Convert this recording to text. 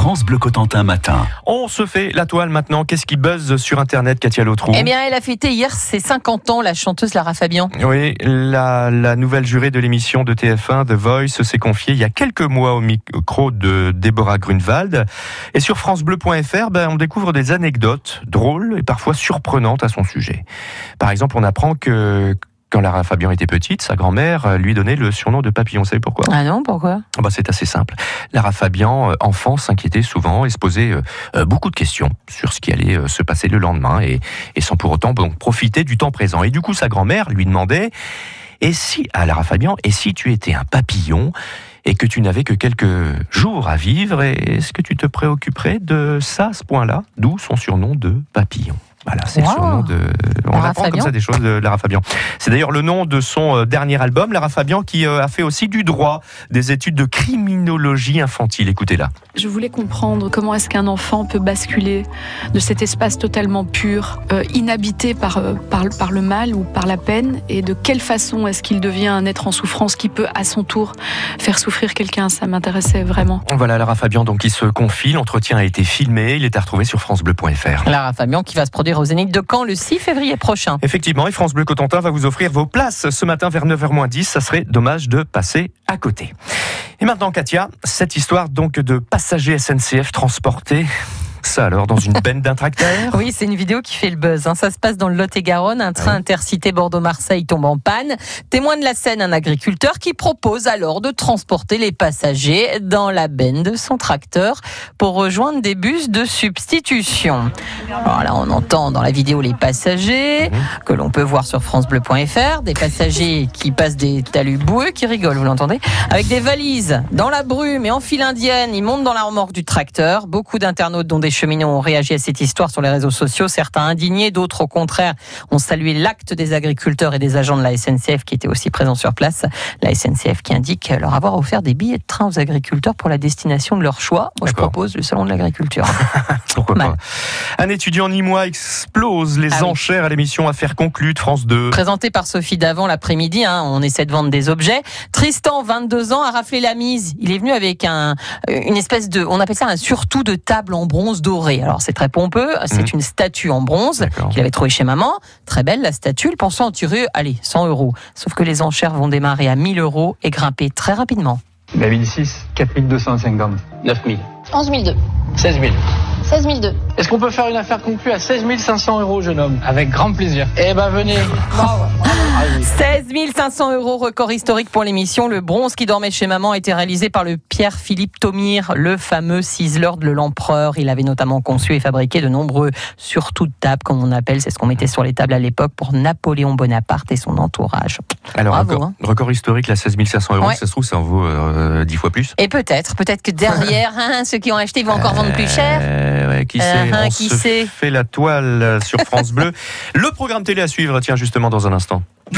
France Bleu Cotentin matin. On se fait la toile maintenant. Qu'est-ce qui buzz sur Internet, Katia Lautrou Eh bien, elle a fêté hier ses 50 ans, la chanteuse Lara Fabian. Oui, la, la nouvelle jurée de l'émission de TF1, The Voice, s'est confiée il y a quelques mois au micro de Déborah Grunewald. Et sur FranceBleu.fr, ben, on découvre des anecdotes drôles et parfois surprenantes à son sujet. Par exemple, on apprend que quand Lara Fabian était petite, sa grand-mère lui donnait le surnom de papillon. Vous savez pourquoi? Ah non, pourquoi? Bah, C'est assez simple. Lara Fabian, euh, enfant, s'inquiétait souvent et se posait euh, euh, beaucoup de questions sur ce qui allait se passer le lendemain et, et sans pour autant donc, profiter du temps présent. Et du coup, sa grand-mère lui demandait Et si, à Lara Fabian, et si tu étais un papillon et que tu n'avais que quelques jours à vivre, est-ce que tu te préoccuperais de ça ce point-là? D'où son surnom de papillon. Voilà, c'est Wow. le surnom de. On Lara apprend comme ça des choses de Lara Fabian. C'est d'ailleurs le nom de son euh, dernier album, Lara Fabian, qui euh, a fait aussi du droit, des études de criminologie infantile. Écoutez-la. Je voulais comprendre comment est-ce qu'un enfant peut basculer de cet espace totalement pur, euh, inhabité par, euh, par, par le mal ou par la peine, et de quelle façon est-ce qu'il devient un être en souffrance qui peut à son tour faire souffrir quelqu'un? Ça m'intéressait vraiment. Voilà Lara Fabian donc qui se confie. L'entretien a été filmé. Il est à retrouver sur francebleu.fr. Lara Fabian qui va se produire au Zénith de Caen le 6 février Effectivement, et France Bleu Cotentin va vous offrir vos places ce matin vers 9h10. Ça serait dommage de passer à côté. Et maintenant, Katia, cette histoire donc de passagers SNCF transportés. Ça alors, dans une benne d'un tracteur Oui, c'est une vidéo qui fait le buzz. hein. Ça se passe dans le Lot-et-Garonne. Un train Ah oui. intercité Bordeaux-Marseille tombe en panne. Témoin de la scène, un agriculteur qui propose alors de transporter les passagers dans la benne de son tracteur pour rejoindre des bus de substitution. Alors là, on entend dans la vidéo les passagers que l'on peut voir sur francebleu.fr, des passagers qui passent des talus boueux, qui rigolent, vous l'entendez, avec des valises dans la brume et en file indienne. Ils montent dans la remorque du tracteur. Beaucoup d'internautes, dont des cheminots, ont réagi à cette histoire sur les réseaux sociaux. Certains indignés, d'autres au contraire ont salué l'acte des agriculteurs et des agents de la SNCF qui étaient aussi présents sur place. La SNCF qui indique leur avoir offert des billets de train aux agriculteurs pour la destination de leur choix. Moi, je propose le salon de l'agriculture. Pourquoi Mal. pas Un étudiant nîmois explose les Ah oui. enchères à l'émission Affaires conclues de France 2. Présenté par Sophie Davant l'après-midi, hein, on essaie de vendre des objets. Tristan, 22 ans, a raflé la mise. Il est venu avec un, une espèce de, on appelle ça un surtout de table en bronze doré. Alors c'est très pompeux, c'est Mhm. une statue en bronze qu'il avait trouvée chez maman. Très belle la statue, il pensait en tirer, allez, 100 euros. Sauf que les enchères vont démarrer à 1000 euros et grimper très rapidement. 2006, 4250. 9 000. 11 002. 16 000. 16 002. Est-ce qu'on peut faire une affaire conclue à 16 500 euros, jeune homme? Avec grand plaisir. Eh ben, venez. Allez. 16 500 euros, record historique pour l'émission. Le bronze qui dormait chez maman a été réalisé par le Pierre-Philippe Thomire, le fameux ciseleur de l'empereur. Il avait notamment conçu et fabriqué de nombreux surtout de table, comme on appelle. C'est ce qu'on mettait sur les tables à l'époque pour Napoléon Bonaparte et son entourage. Alors, Bravo, record, hein. record historique, là, 16 500 euros, Ouais. ça se trouve, ça en vaut euh, 10 fois plus. Et peut-être, peut-être que derrière, hein, ceux qui ont acheté vont encore vendre plus cher. Ouais, qui Euh, sait hein, On qui se sait fait la toile sur France Bleu. Le programme télé à suivre, tiens, justement, dans un instant.